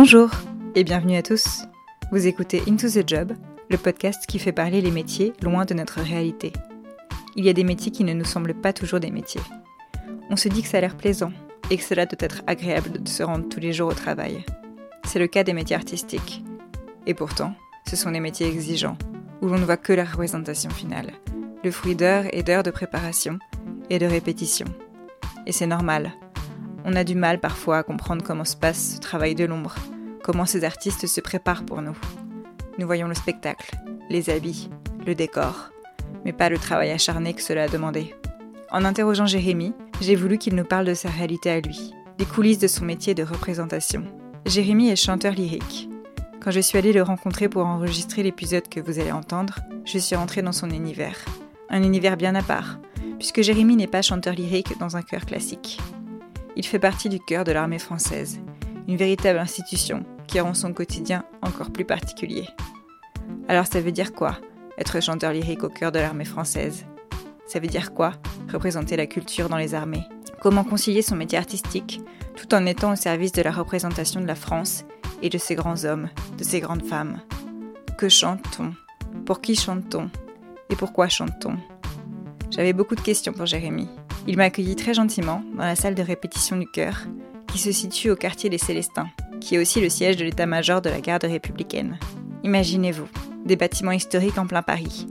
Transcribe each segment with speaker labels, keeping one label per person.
Speaker 1: Bonjour et bienvenue à tous. Vous écoutez Into the Job, le podcast qui fait parler les métiers loin de notre réalité. Il y a des métiers qui ne nous semblent pas toujours des métiers. On se dit que ça a l'air plaisant et que cela doit être agréable de se rendre tous les jours au travail. C'est le cas des métiers artistiques. Et pourtant, ce sont des métiers exigeants, où l'on ne voit que la représentation finale, le fruit d'heures et d'heures de préparation et de répétition. Et c'est normal. On a du mal parfois à comprendre comment se passe ce travail de l'ombre, comment ces artistes se préparent pour nous. Nous voyons le spectacle, les habits, le décor, mais pas le travail acharné que cela a demandé. En interrogeant Jérémy, j'ai voulu qu'il nous parle de sa réalité à lui, des coulisses de son métier de représentation. Jérémy est chanteur lyrique. Quand je suis allée le rencontrer pour enregistrer l'épisode que vous allez entendre, je suis rentrée dans son univers. Un univers bien à part, puisque Jérémy n'est pas chanteur lyrique dans un chœur classique. Il fait partie du chœur de l'armée française, une véritable institution qui rend son quotidien encore plus particulier. Alors ça veut dire quoi, être chanteur lyrique au cœur de l'armée française? Ça veut dire quoi, représenter la culture dans les armées? Comment concilier son métier artistique tout en étant au service de la représentation de la France et de ses grands hommes, de ses grandes femmes? Que chante-t-on? Pour qui chante-t-on? Et pourquoi chante-t-on? J'avais beaucoup de questions pour Jérémy. Il m'a très gentiment dans la salle de répétition du chœur, qui se situe au quartier des Célestins, qui est aussi le siège de l'état-major de la garde républicaine. Imaginez-vous, des bâtiments historiques en plein Paris.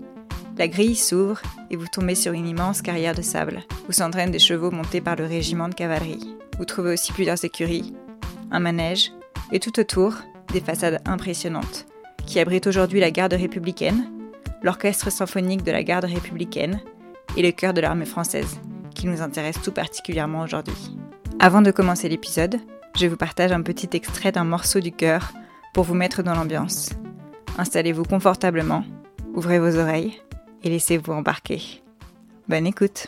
Speaker 1: La grille s'ouvre et vous tombez sur une immense carrière de sable, où s'entraînent des chevaux montés par le régiment de cavalerie. Vous trouvez aussi plusieurs écuries, un manège, et tout autour, des façades impressionnantes, qui abritent aujourd'hui la garde républicaine, l'orchestre symphonique de la garde républicaine et le chœur de l'armée française, qui nous intéresse tout particulièrement aujourd'hui. Avant de commencer l'épisode, je vous partage un petit extrait d'un morceau du chœur pour vous mettre dans l'ambiance. Installez-vous confortablement, ouvrez vos oreilles et laissez-vous embarquer. Bonne écoute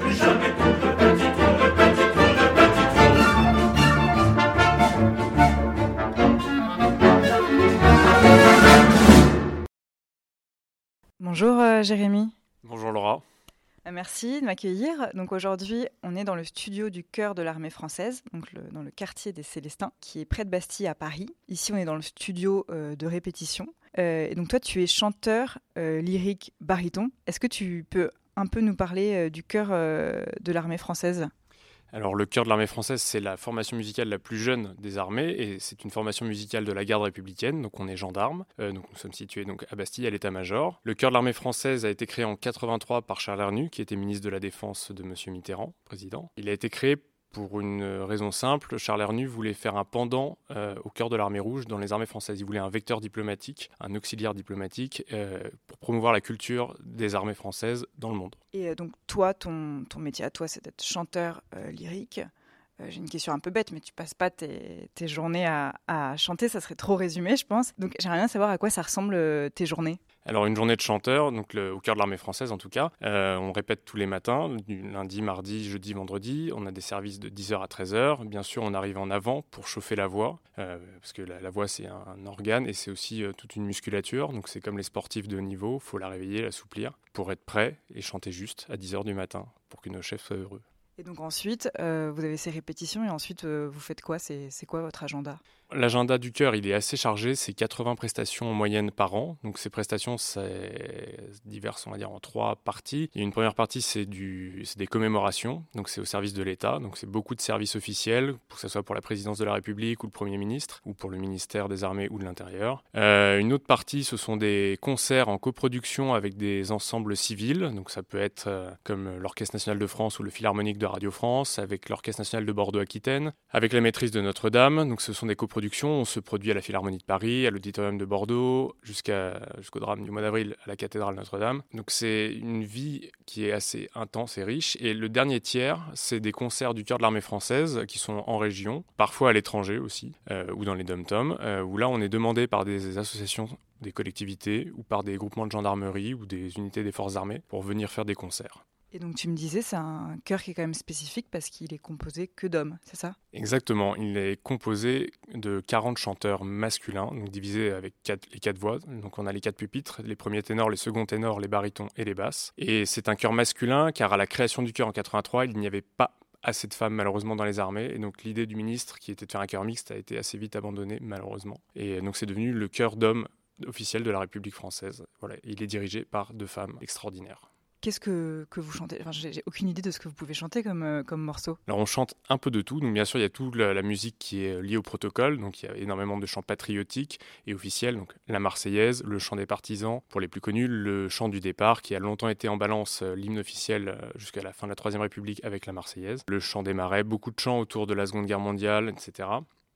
Speaker 1: Jérémy.
Speaker 2: Bonjour Laura.
Speaker 1: Euh, merci de m'accueillir. Donc aujourd'hui, on est dans le studio du chœur de l'armée française, donc dans le quartier des Célestins, qui est près de Bastille à Paris. Ici, on est dans le studio euh, de répétition. et donc toi, tu es chanteur lyrique baryton. Est-ce que tu peux un peu nous parler du chœur de l'armée française?
Speaker 2: Alors le chœur de l'armée française, c'est la formation musicale la plus jeune des armées et c'est une formation musicale de la garde républicaine, donc on est gendarme, euh, donc nous sommes situés donc à Bastille à l'état-major. Le chœur de l'armée française a été créé en 83 par Charles Hernu, qui était ministre de la Défense de M. Mitterrand, président. Il a été créé pour une raison simple, Charles Hernu voulait faire un pendant euh, au cœur de l'armée rouge dans les armées françaises. Il voulait un vecteur diplomatique, un auxiliaire diplomatique euh, pour promouvoir la culture des armées françaises dans le monde.
Speaker 1: Et euh, donc toi, ton, ton métier à toi, c'est d'être chanteur lyrique. J'ai une question un peu bête, mais tu passes pas tes, journées à, chanter, ça serait trop résumé, je pense. Donc j'aimerais bien savoir à quoi ça ressemble tes journées.
Speaker 2: Alors une journée de chanteur, donc au cœur de l'armée française en tout cas, euh, on répète tous les matins, du lundi, mardi, jeudi, vendredi. On a des services de 10h à 13h. Bien sûr, on arrive en avant pour chauffer la voix, euh, parce que la, voix c'est un, organe et c'est aussi euh, toute une musculature. Donc c'est comme les sportifs de haut niveau, faut la réveiller, l'assouplir pour être prêt et chanter juste à 10h du matin pour que nos chefs soient heureux.
Speaker 1: Et donc ensuite, vous avez ces répétitions et ensuite vous faites quoi? C'est quoi votre agenda?
Speaker 2: L'agenda du cœur, il est assez chargé, c'est 80 prestations en moyenne par an. Donc ces prestations, c'est diverses, on va dire, en trois parties. Il y a une première partie, c'est des commémorations, donc c'est au service de l'État, donc c'est beaucoup de services officiels, que ce soit pour la présidence de la République ou le Premier ministre, ou pour le ministère des Armées ou de l'Intérieur. Euh, une autre partie, ce sont des concerts en coproduction avec des ensembles civils, donc ça peut être euh, comme l'Orchestre national de France ou le Philharmonique de Radio France, avec l'Orchestre national de Bordeaux-Aquitaine, avec la maîtrise de Notre-Dame. Donc ce sont des coproductions. On se produit à la Philharmonie de Paris, à l'Auditorium de Bordeaux, jusqu'au drame du mois d'avril à la cathédrale Notre-Dame. Donc c'est une vie qui est assez intense et riche. Et le dernier tiers, c'est des concerts du cœur de l'armée française qui sont en région, parfois à l'étranger aussi, euh, ou dans les dom-toms, euh, où là on est demandé par des associations des collectivités ou par des groupements de gendarmerie ou des unités des forces armées pour venir faire des concerts.
Speaker 1: Et donc tu me disais, c'est un chœur qui est quand même spécifique parce qu'il est composé que d'hommes, c'est ça?
Speaker 2: Exactement, il est composé de 40 chanteurs masculins, donc divisés avec les quatre voix. Donc on a les quatre pupitres, les premiers ténors, les seconds ténors, les barytons et les basses. Et c'est un chœur masculin car à la création du chœur en 83, il n'y avait pas assez de femmes malheureusement dans les armées. Et donc l'idée du ministre qui était de faire un chœur mixte a été assez vite abandonnée malheureusement. Et donc c'est devenu le chœur d'hommes officiel de la République française. Voilà, il est dirigé par deux femmes extraordinaires.
Speaker 1: Qu'est-ce que, que, vous chantez? Enfin, J'ai aucune idée de ce que vous pouvez chanter comme, euh, comme morceau.
Speaker 2: Alors on chante un peu de tout. Donc bien sûr, il y a toute la, musique qui est liée au protocole. Donc il y a énormément de chants patriotiques et officiels. Donc la Marseillaise, le chant des partisans, pour les plus connus, le chant du départ, qui a longtemps été en balance euh, l'hymne officiel euh, jusqu'à la fin de la Troisième République avec la Marseillaise. Le chant des marais, beaucoup de chants autour de la Seconde Guerre mondiale, etc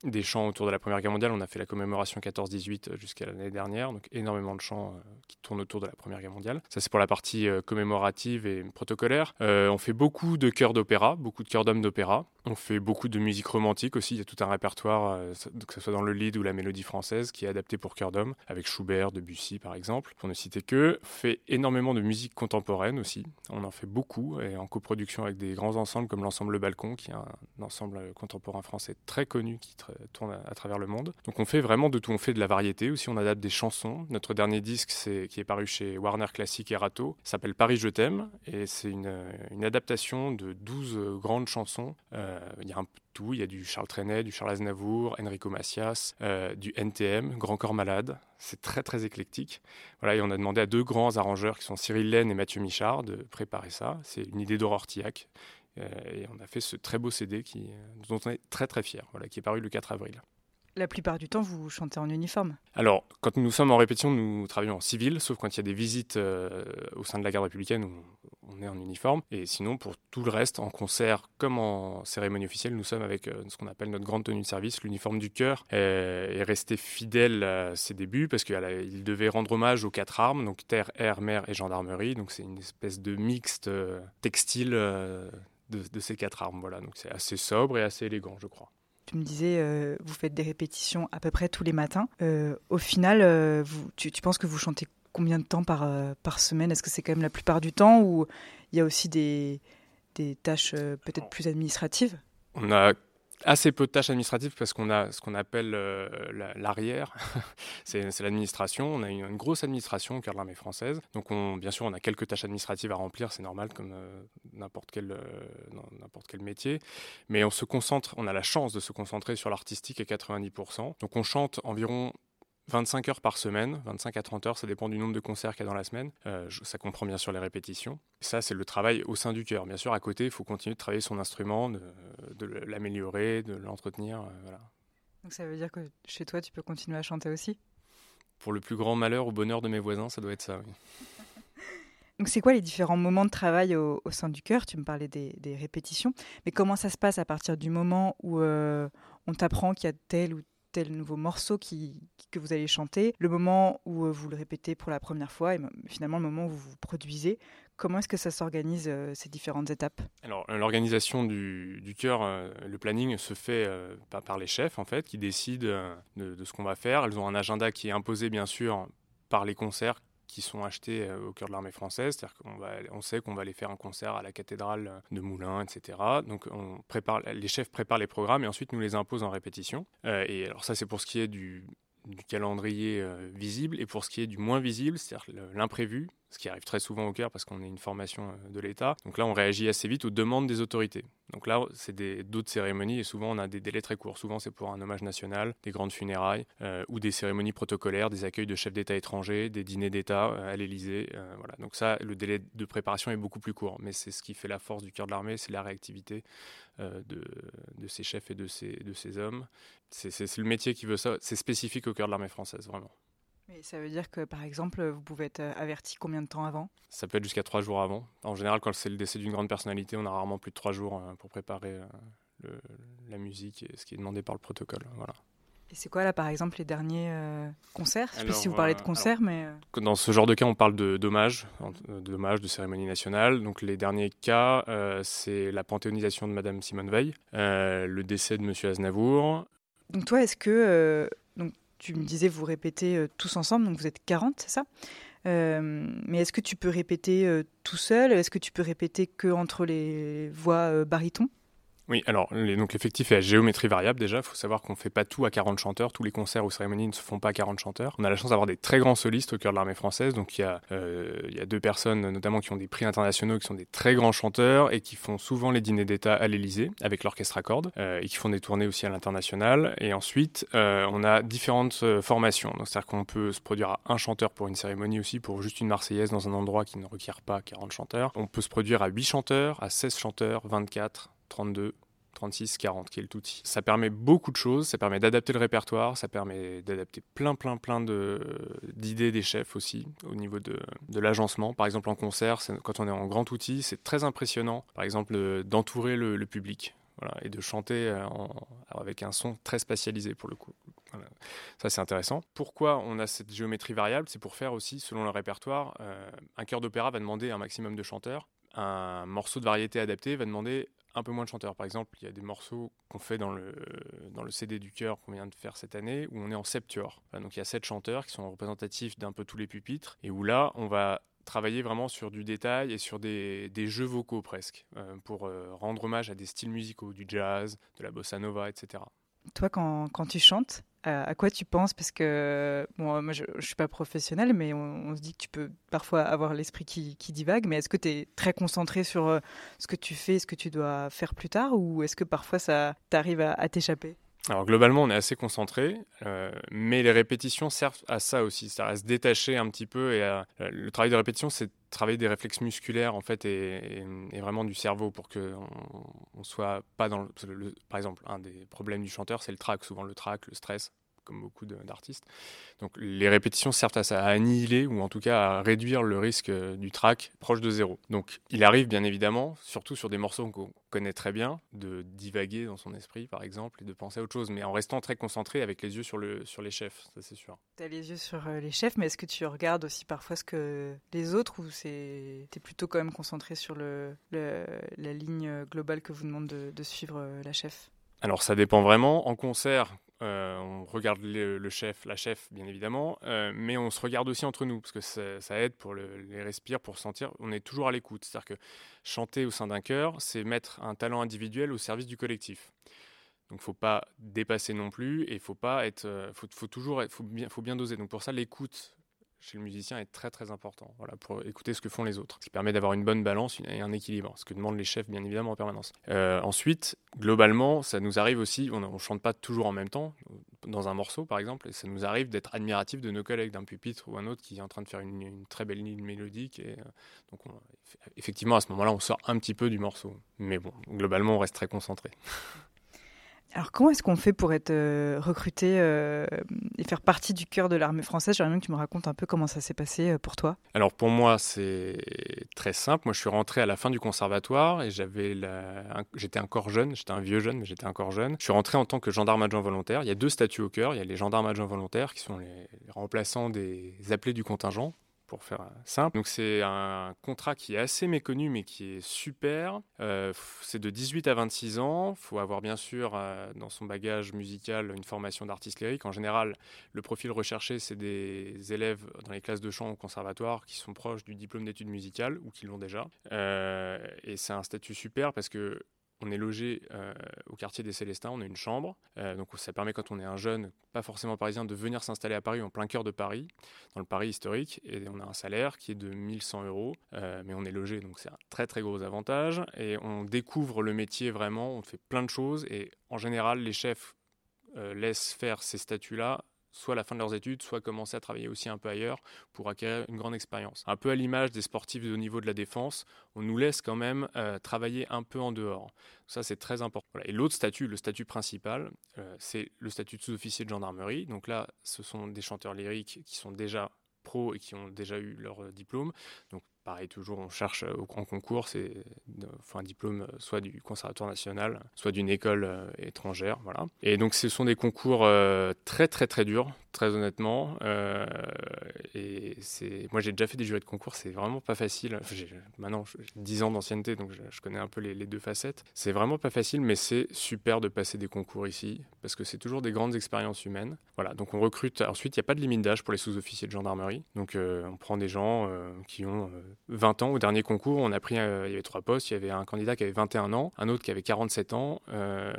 Speaker 2: des chants autour de la Première Guerre mondiale. On a fait la commémoration 14-18 euh, jusqu'à l'année dernière, donc énormément de chants euh, qui tournent autour de la Première Guerre mondiale. Ça, c'est pour la partie euh, commémorative et protocolaire. on fait beaucoup de chœurs d'opéra, beaucoup de chœurs d'hommes d'opéra. On fait beaucoup de musique romantique aussi. Il y a tout un répertoire, que ce soit dans le lead ou la mélodie française, qui est adapté pour chœur d'hommes, avec Schubert, Debussy par exemple, pour ne citer que. On fait énormément de musique contemporaine aussi. On en fait beaucoup, et en coproduction avec des grands ensembles comme l'ensemble Balcon, qui est un, ensemble contemporain français très connu, qui tourne à, travers le monde. Donc on fait vraiment de tout. On fait de la variété aussi, on adapte des chansons. Notre dernier disque c'est, qui est paru chez Warner Classic et Rato s'appelle Paris Je t'aime et c'est une, une, adaptation de 12 grandes chansons. Euh, il y a un peu tout, il y a du Charles Trenet, du Charles Aznavour, Enrico Macias, euh, du NTM, Grand Corps Malade. C'est très très éclectique. Voilà, et on a demandé à deux grands arrangeurs qui sont Cyril Laine et Mathieu Michard de préparer ça. C'est une idée d'Aurore Tillac. Euh, et on a fait ce très beau CD qui, dont on est très très fier, voilà, qui est paru le 4 avril.
Speaker 1: La plupart du temps, vous chantez en uniforme
Speaker 2: Alors, quand nous sommes en répétition, nous travaillons en civil, sauf quand il y a des visites euh, au sein de la garde républicaine où on est en uniforme. Et sinon, pour tout le reste, en concert comme en cérémonie officielle, nous sommes avec euh, ce qu'on appelle notre grande tenue de service, l'uniforme du cœur, et, rester fidèle à ses débuts parce qu'il devait rendre hommage aux quatre armes, donc terre, air, mer et gendarmerie. Donc c'est une espèce de mixte textile de, ces quatre armes. Voilà, donc c'est assez sobre et assez élégant, je crois.
Speaker 1: Tu me disais, euh, vous faites des répétitions à peu près tous les matins. Euh, au final, euh, vous, tu, penses que vous chantez combien de temps par, par semaine? Est-ce que c'est quand même la plupart du temps ou il y a aussi des, des tâches peut-être plus administratives?
Speaker 2: On a assez peu de tâches administratives parce qu'on a ce qu'on appelle euh, l'arrière, c'est l'administration. On a une, grosse administration au cœur de l'armée française. Donc on, bien sûr, on a quelques tâches administratives à remplir, c'est normal comme euh, n'importe quel, euh, quel métier. Mais on se concentre, on a la chance de se concentrer sur l'artistique à 90%. Donc on chante environ 25 heures par semaine, 25 à 30 heures, ça dépend du nombre de concerts qu'il y a dans la semaine. Euh, ça comprend bien sûr les répétitions. Ça, c'est le travail au sein du cœur. Bien sûr, à côté, il faut continuer de travailler son instrument, de, l'améliorer, de l'entretenir. Euh, voilà.
Speaker 1: Donc ça veut dire que chez toi, tu peux continuer à chanter aussi?
Speaker 2: Pour le plus grand malheur ou bonheur de mes voisins, ça doit être ça, oui.
Speaker 1: Donc c'est quoi les différents moments de travail au, sein du cœur Tu me parlais des, répétitions, mais comment ça se passe à partir du moment où euh, on t'apprend qu'il y a tel ou tel nouveau morceau qui, que vous allez chanter, le moment où euh, vous le répétez pour la première fois et finalement le moment où vous vous produisez. Comment est-ce que ça s'organise, euh, ces différentes étapes?
Speaker 2: Alors, l'organisation du, du chœur, euh, le planning se fait par les chefs, en fait, qui décident de, de ce qu'on va faire. Elles ont un agenda qui est imposé, bien sûr, par les concerts qui sont achetés euh, au cœur de l'armée française. C'est-à-dire qu'on va, on sait qu'on va aller faire un concert à la cathédrale de Moulins, etc. Donc on prépare, les chefs préparent les programmes et ensuite nous les imposent en répétition. Euh, et alors ça c'est pour ce qui est du, calendrier euh, visible et pour ce qui est du moins visible, c'est-à-dire l'imprévu, ce qui arrive très souvent au cœur parce qu'on est une formation euh, de l'État. Donc là, on réagit assez vite aux demandes des autorités. Donc là, c'est d'autres cérémonies et souvent on a des délais très courts. Souvent, c'est pour un hommage national, des grandes funérailles euh, ou des cérémonies protocolaires, des accueils de chefs d'État étrangers, des dîners d'État à l'Élysée. voilà. Donc ça, le délai de préparation est beaucoup plus court. Mais c'est ce qui fait la force du cœur de l'armée, c'est la réactivité de, de ces chefs et de ces hommes c'est le métier qui veut ça. C'est spécifique au cœur de l'armée française, vraiment.
Speaker 1: Et ça veut dire que, par exemple, vous pouvez être averti combien de temps avant?
Speaker 2: Ça peut être jusqu'à trois jours avant. En général, quand c'est le décès d'une grande personnalité, on a rarement plus de trois jours pour préparer la musique et ce qui est demandé par le protocole. Voilà.
Speaker 1: Et c'est quoi là par exemple les derniers euh, concerts? Je sais pas si vous parlez de concerts, mais...
Speaker 2: Euh. Dans ce genre de cas, on parle de dommages, de dommages, de cérémonie nationale. Donc les derniers cas, euh, c'est la panthéonisation de Madame Simone Veil, le décès de Monsieur Aznavour.
Speaker 1: Donc toi, est-ce que... tu me disais, vous répétez tous ensemble, donc vous êtes 40, c'est ça? Mais est-ce que tu peux répéter tout seul? Est-ce que tu peux répéter que entre les voix baryton
Speaker 2: oui, alors donc l'effectif est à géométrie variable déjà. Il faut savoir qu'on ne fait pas tout à 40 chanteurs. Tous les concerts ou cérémonies ne se font pas à 40 chanteurs. On a la chance d'avoir des très grands solistes au cœur de l'armée française. Donc il y, a, euh, il y a deux personnes notamment qui ont des prix internationaux, qui sont des très grands chanteurs et qui font souvent les dîners d'État à l'Élysée avec l'orchestre à cordes euh, et qui font des tournées aussi à l'international. Et ensuite, euh, on a différentes formations. C'est-à-dire qu'on peut se produire à un chanteur pour une cérémonie aussi, pour juste une Marseillaise dans un endroit qui ne requiert pas 40 chanteurs. On peut se produire à 8 chanteurs, à 16 chanteurs, 24, 32, 36, 40 qui est le. Ça permet beaucoup de choses, ça permet d'adapter le répertoire, ça permet d'adapter plein plein plein d'idées des chefs aussi au niveau de, de l'agencement. Par exemple en concert, quand on est en grand outil, c'est très impressionnant par exemple d'entourer le, public. Et de chanter euh, avec un son très spatialisé pour le coup. Ça, c'est intéressant. Pourquoi on a cette géométrie variable? C'est pour faire aussi, selon le répertoire, euh, un chœur d'opéra va demander un maximum de chanteurs. Un morceau de variété adapté va demander un peu moins de chanteurs. Par exemple, il y a des morceaux qu'on fait dans le, dans le CD du cœur qu'on vient de faire cette année où on est en septuor. donc il y a sept chanteurs qui sont représentatifs d'un peu tous les pupitres et où là, on va travailler vraiment sur du détail et sur des, des jeux vocaux presque euh, pour euh, rendre hommage à des styles musicaux, du jazz, de la bossa nova, etc.
Speaker 1: Toi, quand, quand tu chantes, à quoi tu penses? Parce que bon, moi, je ne suis pas professionnelle, mais on, se dit que tu peux parfois avoir l'esprit qui, divague. Mais est-ce que tu es très concentré sur euh, ce que tu fais, ce que tu dois faire plus tard? Ou est-ce que parfois ça t'arrive à, t'échapper?
Speaker 2: Alors globalement, on est assez concentré, euh, mais les répétitions servent à ça aussi, ça à se détacher un petit peu. Et le travail de répétition, c'est travailler des réflexes musculaires en fait et, vraiment du cerveau pour que on, soit pas dans le, par exemple un des problèmes du chanteur c'est le trac souvent le trac le stress comme beaucoup d'artistes. Donc les répétitions servent à ça, à annihiler ou en tout cas à réduire le risque euh, du track proche de zéro. Donc il arrive bien évidemment, surtout sur des morceaux qu'on connaît très bien, de divaguer dans son esprit par exemple et de penser à autre chose, mais en restant très concentré avec les yeux sur, le, sur les chefs, ça c'est sûr.
Speaker 1: Tu as les yeux sur euh, les chefs, mais est-ce que tu regardes aussi parfois ce que les autres ou tu es plutôt quand même concentré sur le, la ligne globale que vous demande de, de suivre euh, la chef?
Speaker 2: Alors ça dépend vraiment. En concert, euh, on regarde le, chef, la chef, bien évidemment, euh, mais on se regarde aussi entre nous, parce que ça, aide pour les respirs, pour sentir. On est toujours à l'écoute. C'est-à-dire que chanter au sein d'un chœur, c'est mettre un talent individuel au service du collectif. Donc, faut pas dépasser non plus, et faut pas être, euh, faut, faut toujours, faut bien, faut bien doser. Donc, pour ça, l'écoute chez le musicien est très très important voilà, pour écouter ce que font les autres. Ce qui permet d'avoir une bonne balance et un équilibre, ce que demandent les chefs bien évidemment en permanence. Euh, ensuite, globalement, ça nous arrive aussi, on ne chante pas toujours en même temps, dans un morceau par exemple, et ça nous arrive d'être admiratif de nos collègues d'un pupitre ou un autre qui est en train de faire une, très belle ligne mélodique. Et, euh, donc effectivement, à ce moment-là, on sort un petit peu du morceau. Mais bon, globalement, on reste très concentré.
Speaker 1: Alors comment est-ce qu'on fait pour être euh, recruté euh, et faire partie du cœur de l'armée française? J'aimerais bien que tu me racontes un peu comment ça s'est passé euh, pour toi.
Speaker 2: Alors pour moi c'est très simple. Moi je suis rentré à la fin du conservatoire et j'avais j'étais encore jeune, j'étais un vieux jeune mais j'étais encore jeune. Je suis rentré en tant que gendarme adjoint volontaire. Il y a deux statuts au cœur. Il y a les gendarmes adjoints volontaires qui sont les remplaçants des appelés du contingent pour faire simple. Donc c'est un contrat qui est assez méconnu mais qui est super. Euh, c'est de 18 à 26 ans. Il faut avoir bien sûr euh, dans son bagage musical une formation d'artiste lyrique. En général, le profil recherché, c'est des élèves dans les classes de chant au conservatoire qui sont proches du diplôme d'études musicales ou qui l'ont déjà. Euh, et c'est un statut super parce que on est logé euh, au quartier des Célestins, on a une chambre. Euh, donc ça permet quand on est un jeune, pas forcément parisien, de venir s'installer à Paris, en plein cœur de Paris, dans le Paris historique. Et on a un salaire qui est de 1100 euros, euh, mais on est logé, donc c'est un très très gros avantage. Et on découvre le métier vraiment, on fait plein de choses. Et en général, les chefs laissent faire ces statuts-là soit la fin de leurs études, soit commencer à travailler aussi un peu ailleurs pour acquérir une grande expérience. Un peu à l'image des sportifs haut niveau de la défense, on nous laisse quand même euh, travailler un peu en dehors. Ça, c'est très important. Et l'autre statut, le statut principal, euh, c'est le statut de sous-officier de gendarmerie. Donc là, ce sont des chanteurs lyriques qui sont déjà pros et qui ont déjà eu leur diplôme. Donc Pareil, toujours, on cherche euh, au grand concours, c'est un diplôme euh, soit du Conservatoire national, soit d'une école euh, étrangère. Voilà. Et donc, ce sont des concours très, très, très durs, très honnêtement. et c'est, moi, j'ai déjà fait des jurys de concours, c'est vraiment pas facile. j'ai, maintenant, j'ai 10 ans d'ancienneté, donc je, connais un peu les, les deux facettes. C'est vraiment pas facile, mais c'est super de passer des concours ici, parce que c'est toujours des grandes expériences humaines. Voilà, donc on recrute. Ensuite, il n'y a pas de limite d'âge pour les sous-officiers de gendarmerie. Donc, on prend des gens qui ont 20 ans. Au dernier concours, on a pris, euh, il y avait trois postes. Il y avait un candidat qui avait 21 ans, un autre qui avait 47 ans, euh,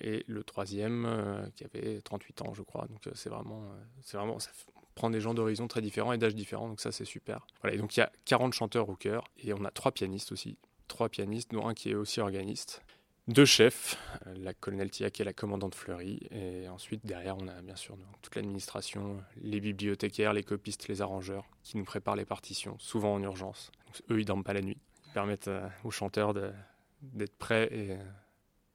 Speaker 2: et le troisième euh, qui avait 38 ans, je crois. Donc c'est vraiment, c'est vraiment, ça prend des gens d'horizons très différents et d'âges différents. Donc ça, c'est super. Voilà. Et donc il y a 40 chanteurs au chœur et on a trois pianistes aussi, trois pianistes, dont un qui est aussi organiste deux chefs, euh, la colonel Tiac et la commandante Fleury. Et ensuite, derrière, on a bien sûr toute l'administration, les bibliothécaires, les copistes, les arrangeurs qui nous préparent les partitions, souvent en urgence. eux, ils dorment pas la nuit. Ils permettent euh, aux chanteurs d'être prêts et,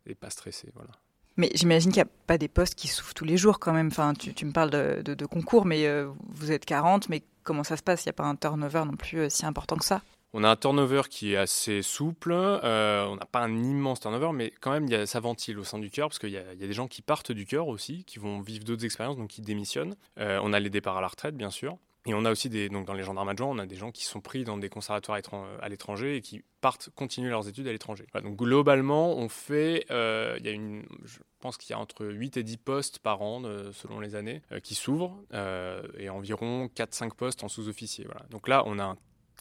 Speaker 2: et pas stressés. Voilà.
Speaker 1: Mais j'imagine qu'il n'y a pas des postes qui s'ouvrent tous les jours quand même. Enfin, tu, me parles de, concours, mais euh, vous êtes 40, mais comment ça se passe? Il n'y a pas un turnover non plus si important que ça?
Speaker 2: On a un turnover qui est assez souple. Euh, on n'a pas un immense turnover, mais quand même, ça ventile au sein du cœur parce qu'il y, a des gens qui partent du cœur aussi, qui vont vivre d'autres expériences, donc qui démissionnent. Euh, on a les départs à la retraite, bien sûr. Et on a aussi des, donc dans les gendarmes adjoints, on a des gens qui sont pris dans des conservatoires à l'étranger et qui partent continuer leurs études à l'étranger. donc globalement, on fait, euh, y a une, je pense qu'il y a entre 8 et 10 postes par an, selon les années, qui s'ouvrent, et environ 4-5 postes en sous-officier. Voilà. Donc là, on a un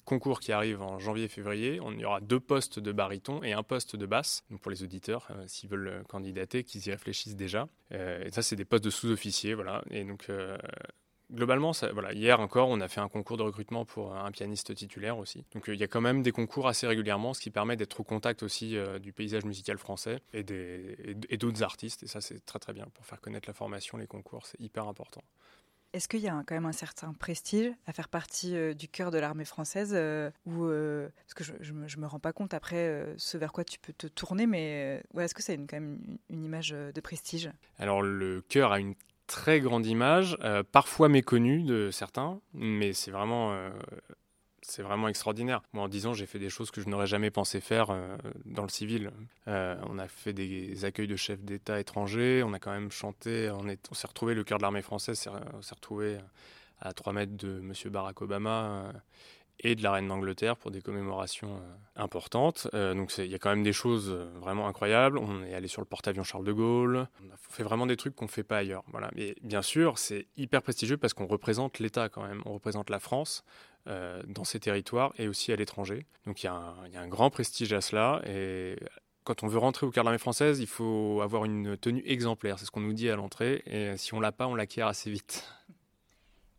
Speaker 2: concours qui arrive en janvier-février, on y aura deux postes de baryton et un poste de basse. Donc pour les auditeurs, euh, s'ils veulent euh, candidater, qu'ils y réfléchissent déjà. Euh, et ça, c'est des postes de sous-officiers, voilà. Et donc globalement, voilà, hier encore, on a fait un concours de recrutement pour un pianiste titulaire aussi. Donc il y a quand même des concours assez régulièrement, ce qui permet d'être au contact aussi du paysage musical français et d'autres artistes. Et ça, c'est très très bien pour faire connaître la formation, les concours, c'est hyper important.
Speaker 1: Est-ce qu'il y a quand même un certain prestige à faire partie euh, du cœur de l'armée française euh, ou euh, Parce que je ne me, rends pas compte après ce vers quoi tu peux te tourner, mais est-ce que une, quand même une, image de prestige?
Speaker 2: Alors le cœur a une très grande image, parfois méconnue de certains, mais c'est vraiment c'est vraiment extraordinaire. Moi, en 10 ans, j'ai fait des choses que je n'aurais jamais pensé faire euh, dans le civil. Euh, on a fait des accueils de chefs d'État étrangers, on a quand même chanté, on, on s'est retrouvé, le cœur de l'armée française s'est retrouvé à 3 mètres de M. Barack Obama euh, et de la reine d'Angleterre pour des commémorations importantes. donc il y a quand même des choses vraiment incroyables. On est allé sur le porte-avions Charles de Gaulle. On fait vraiment des trucs qu'on ne fait pas ailleurs. Voilà. Mais bien sûr, c'est hyper prestigieux parce qu'on représente l'État quand même. On représente la France. Euh, dans ces territoires et aussi à l'étranger. Donc il y, a un grand prestige à cela et quand on veut rentrer au cœur de l'armée française, il faut avoir une tenue exemplaire. C'est ce qu'on nous dit à l'entrée. Et si on l'a pas, on l'acquiert assez vite.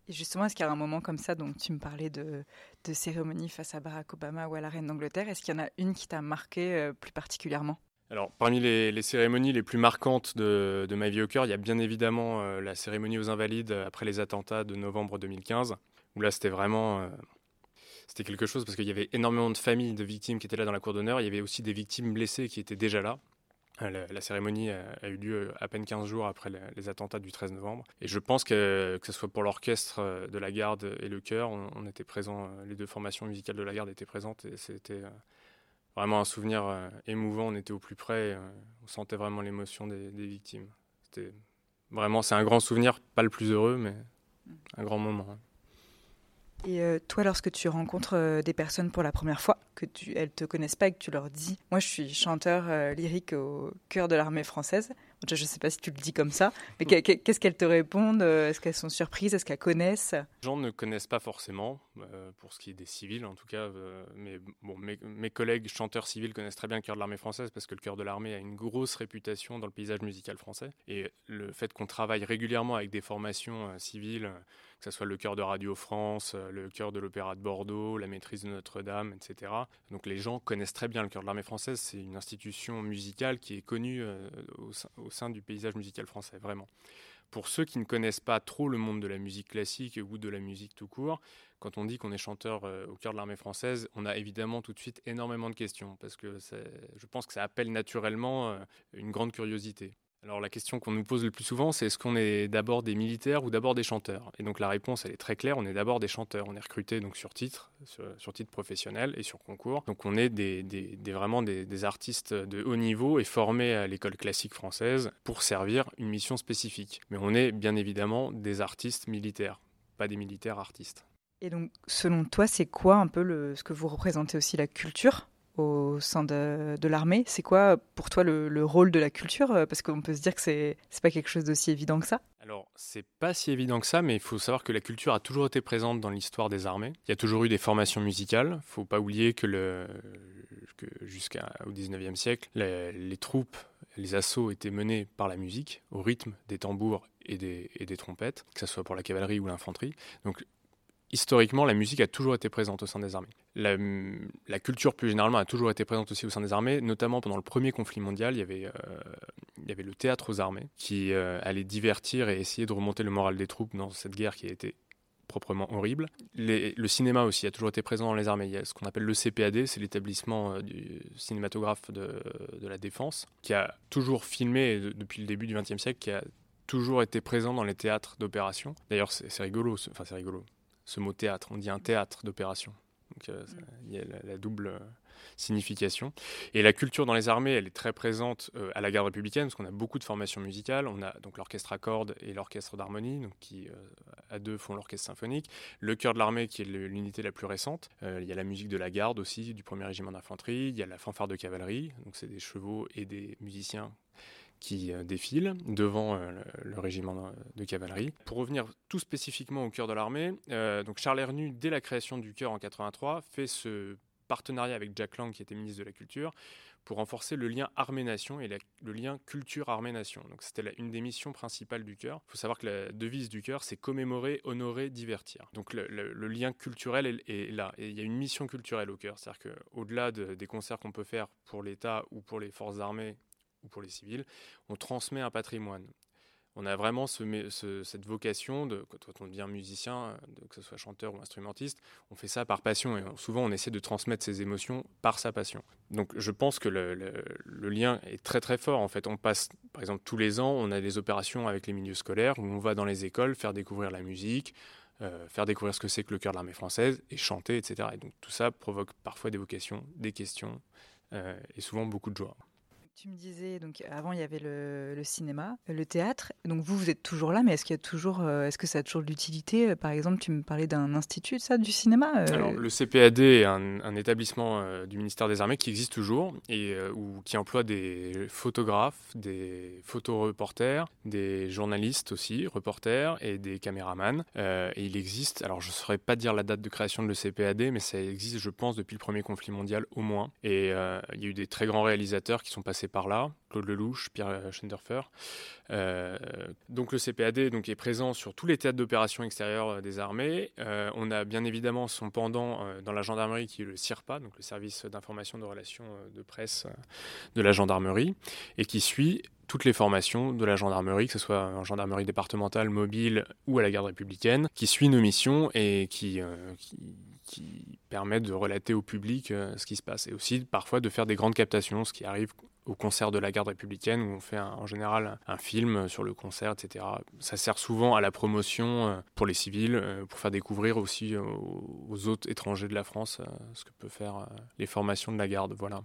Speaker 1: Et justement, est-ce qu'il y a un moment comme ça, donc tu me parlais de, de cérémonie face à Barack Obama ou à la reine d'Angleterre, est-ce qu'il y en a une qui t'a marqué euh, plus particulièrement?
Speaker 2: Alors, parmi les, cérémonies les plus marquantes de, ma vie au cœur, il y a bien évidemment euh, la cérémonie aux Invalides après les attentats de novembre 2015 où là c'était vraiment euh, c'était quelque chose parce qu'il y avait énormément de familles de victimes qui étaient là dans la cour d'honneur. Il y avait aussi des victimes blessées qui étaient déjà là. Euh, la, cérémonie a, eu lieu à peine 15 jours après les, attentats du 13 novembre. Et je pense que, que ce soit pour l'orchestre euh, de la garde et le chœur, on, était présents, les deux formations musicales de la garde étaient présentes et c'était vraiment un souvenir émouvant. On était au plus près, on sentait vraiment l'émotion des, des victimes. C'était vraiment, c'est un grand souvenir, pas le plus heureux, mais un grand moment.
Speaker 1: Et euh, toi, lorsque tu rencontres euh, des personnes pour la première fois, que tu, elles te connaissent pas et que tu leur dis, moi je suis chanteur euh, lyrique au cœur de l'armée française, je ne sais pas si tu le dis comme ça, mais qu'est-ce qu'elles te répondent Est-ce qu'elles sont surprises Est-ce qu'elles connaissent? Les
Speaker 2: gens ne connaissent pas forcément, pour ce qui est des civils en tout cas, mais bon, mes, mes, collègues chanteurs civils connaissent très bien le cœur de l'armée française parce que le cœur de l'armée a une grosse réputation dans le paysage musical français. Et le fait qu'on travaille régulièrement avec des formations civiles, que ce soit le chœur de Radio France, euh, le chœur de l'Opéra de Bordeaux, la maîtrise de Notre-Dame, etc. Donc les gens connaissent très bien le chœur de l'armée française. C'est une institution musicale qui est connue euh, au, sein, du paysage musical français, vraiment. Pour ceux qui ne connaissent pas trop le monde de la musique classique ou de la musique tout court, quand on dit qu'on est chanteur euh, au cœur de l'armée française, on a évidemment tout de suite énormément de questions parce que je pense que ça appelle naturellement une grande curiosité. Alors la question qu'on nous pose le plus souvent, c'est est-ce qu'on est, d'abord des militaires ou d'abord des chanteurs? Et donc la réponse, elle est très claire, on est d'abord des chanteurs. On est recruté donc sur titre, sur, titre professionnel et sur concours. Donc on est des, vraiment des, artistes de haut niveau et formés à l'école classique française pour servir une mission spécifique. Mais on est bien évidemment des artistes militaires, pas des militaires artistes.
Speaker 1: Et donc selon toi, c'est quoi un peu ce que vous représentez aussi la culture? Au sein de, l'armée. C'est quoi pour toi le, rôle de la culture? Parce qu'on peut se dire que c'est pas quelque chose d'aussi évident que ça.
Speaker 2: Alors, c'est pas si évident que ça, mais il faut savoir que la culture a toujours été présente dans l'histoire des armées. Il y a toujours eu des formations musicales. Il faut pas oublier que, jusqu'au 19e siècle, les, troupes, les assauts étaient menés par la musique, au rythme des tambours et des, et des trompettes, que ce soit pour la cavalerie ou l'infanterie. Donc, historiquement, la musique a toujours été présente au sein des armées. La, culture, plus généralement, a toujours été présente aussi au sein des armées, notamment pendant le premier conflit mondial. Il y avait, euh, le théâtre aux armées qui euh, allait divertir et essayer de remonter le moral des troupes dans cette guerre qui a été proprement horrible. le cinéma aussi a toujours été présent dans les armées. Il y a ce qu'on appelle le CPAD, c'est l'établissement euh, du cinématographe de, de, la défense, qui a toujours filmé depuis le début du XXe siècle, qui a toujours été présent dans les théâtres d'opération. D'ailleurs, c'est rigolo, enfin c'est rigolo ce mot théâtre. On dit un théâtre d'opération. Donc euh, il y a la, double euh, signification. Et la culture dans les armées, elle est très présente euh, à la garde républicaine, parce qu'on a beaucoup de formations musicales. On a donc l'orchestre à cordes et l'orchestre d'harmonie, donc qui à deux font l'orchestre symphonique. Le chœur de l'armée, qui est l'unité la plus récente. il y a la musique de la garde aussi, du premier régiment d'infanterie. Il y a la fanfare de cavalerie, donc c'est des chevaux et des musiciens qui euh, défilent devant euh, le, régiment de cavalerie. Pour revenir tout spécifiquement au cœur de l'armée, euh, donc Charles Hernu, dès la création du cœur en 83, fait ce partenariat avec Jack Lang, qui était ministre de la Culture, pour renforcer le lien armée-nation et le lien culture-armée-nation. Donc c'était une des missions principales du cœur. Il faut savoir que la devise du cœur, c'est commémorer, honorer, divertir. Donc le, lien culturel est, là. Et il y a une mission culturelle au cœur. C'est-à-dire qu'au-delà des concerts qu'on peut faire pour l'État ou pour les forces armées ou pour les civils, on transmet un patrimoine. On a vraiment cette vocation de, quand on devient musicien, que ce soit chanteur ou instrumentiste, on fait ça par passion et souvent on essaie de transmettre ses émotions par sa passion. Donc je pense que le, lien est très très fort. En fait, on passe, par exemple, tous les ans, on a des opérations avec les milieux scolaires où on va dans les écoles faire découvrir la musique, euh, faire découvrir ce que c'est que le cœur de l'armée française et chanter, etc. Et donc tout ça provoque parfois des vocations, des questions euh, et souvent beaucoup de joie.
Speaker 1: Tu me disais, donc avant il y avait le, cinéma, le théâtre. Donc vous, vous êtes toujours là, mais est-ce qu'il y a toujours, euh, est-ce que ça a toujours de l'utilité? Par exemple, tu me parlais d'un institut, ça, du cinéma
Speaker 2: euh? Alors le CPAD est un, établissement euh, du ministère des Armées qui existe toujours et où, qui emploie des photographes, des photoreporters, des journalistes aussi, reporters et des caméramans. et il existe, alors je ne saurais pas dire la date de création de le CPAD, mais ça existe, je pense, depuis le premier conflit mondial au moins. Et il y a eu des très grands réalisateurs qui sont passés par là, Claude Lelouch, Pierre Schenderfer. Euh, donc le CPAD donc, est présent sur tous les théâtres d'opération extérieures euh, des armées. Euh, on a bien évidemment son pendant dans la gendarmerie qui est le CIRPA, donc le service d'information de relations de presse de la gendarmerie, et qui suit toutes les formations de la gendarmerie, que ce soit en gendarmerie départementale, mobile ou à la garde républicaine, qui suit nos missions et qui, qui, qui permettent de relater au public ce qui se passe. Et aussi parfois de faire des grandes captations, ce qui arrive au concert de la garde républicaine où on fait en général un film sur le concert, etc. Ça sert souvent à la promotion euh, pour les civils, euh, pour faire découvrir aussi aux, autres étrangers de la France euh, ce que peuvent faire les formations de la garde. Voilà.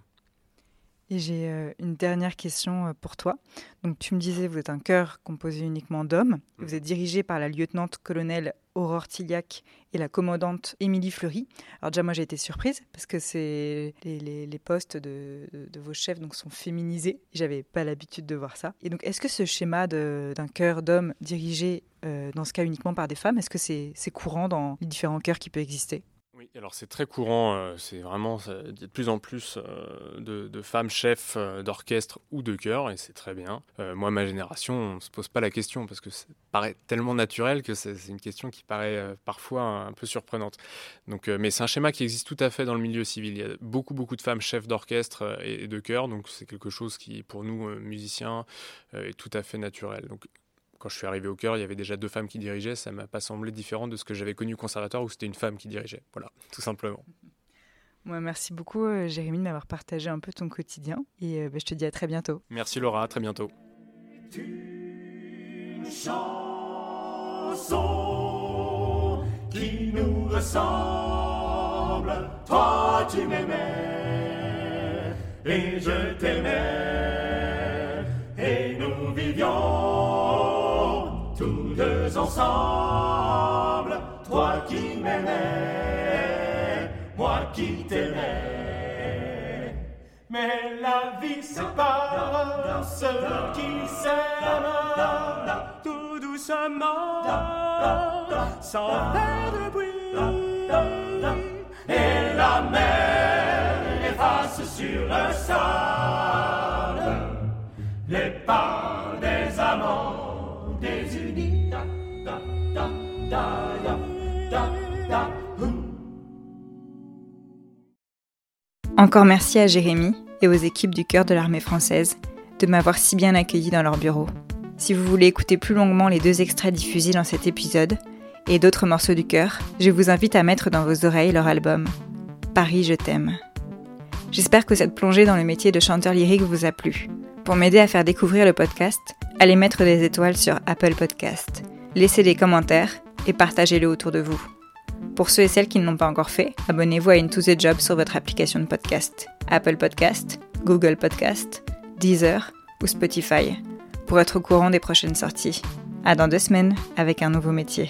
Speaker 1: Et j'ai une dernière question pour toi. Donc, tu me disais, vous êtes un chœur composé uniquement d'hommes. Vous mhm. êtes dirigé par la lieutenant-colonel Aurore Tilliac et la commandante Émilie Fleury. Alors déjà, moi, j'ai été surprise parce que c'est les, postes de, vos chefs donc, sont féminisés. J'avais pas l'habitude de voir ça. Et donc, est-ce que ce schéma d'un chœur d'hommes dirigé, euh, dans ce cas uniquement par des femmes, est-ce que c'est courant dans les différents chœurs qui peuvent exister?
Speaker 2: Alors c'est très courant, euh, c'est vraiment de plus en plus euh, de, femmes chefs euh, d'orchestre ou de chœur, et c'est très bien. moi, ma génération, on ne se pose pas la question parce que ça paraît tellement naturel que c'est une question qui paraît parfois un, peu surprenante. Donc, mais c'est un schéma qui existe tout à fait dans le milieu civil. Il y a beaucoup, beaucoup de femmes chefs d'orchestre et, de chœur, donc c'est quelque chose qui, pour nous, musiciens, est tout à fait naturel. Donc quand je suis arrivé au chœur, il y avait déjà deux femmes qui dirigeaient. Ça m'a pas semblé différent de ce que j'avais connu au conservatoire où c'était une femme qui dirigeait. Voilà, tout simplement.
Speaker 1: Moi, merci beaucoup, euh, Jérémy, de m'avoir partagé un peu ton quotidien. Et euh, bah, je te dis à très bientôt.
Speaker 2: Merci Laura, à très bientôt.
Speaker 3: Une chanson qui nous ressemble. Toi, tu m'aimais et je t'aimais. Et nous vivions ensemble. Toi qui m'aimais, moi qui t'aimais. Mais la vie sépare ceux qui s'aiment tout doucement, sans faire de bruit. Et la mer efface sur le sable les pas
Speaker 1: Encore merci à Jérémy et aux équipes du cœur de l'armée française de m'avoir si bien accueilli dans leur bureau. Si vous voulez écouter plus longuement les deux extraits diffusés dans cet épisode et d'autres morceaux du cœur, je vous invite à mettre dans vos oreilles leur album Paris, je t'aime. J'espère que cette plongée dans le métier de chanteur lyrique vous a plu. Pour m'aider à faire découvrir le podcast, allez mettre des étoiles sur Apple Podcast, laissez des commentaires et partagez-le autour de vous. Pour ceux et celles qui ne l'ont pas encore fait, abonnez-vous à Into the Job sur votre application de podcast, Apple Podcast, Google Podcast, Deezer ou Spotify, pour être au courant des prochaines sorties. À dans deux semaines avec un nouveau métier.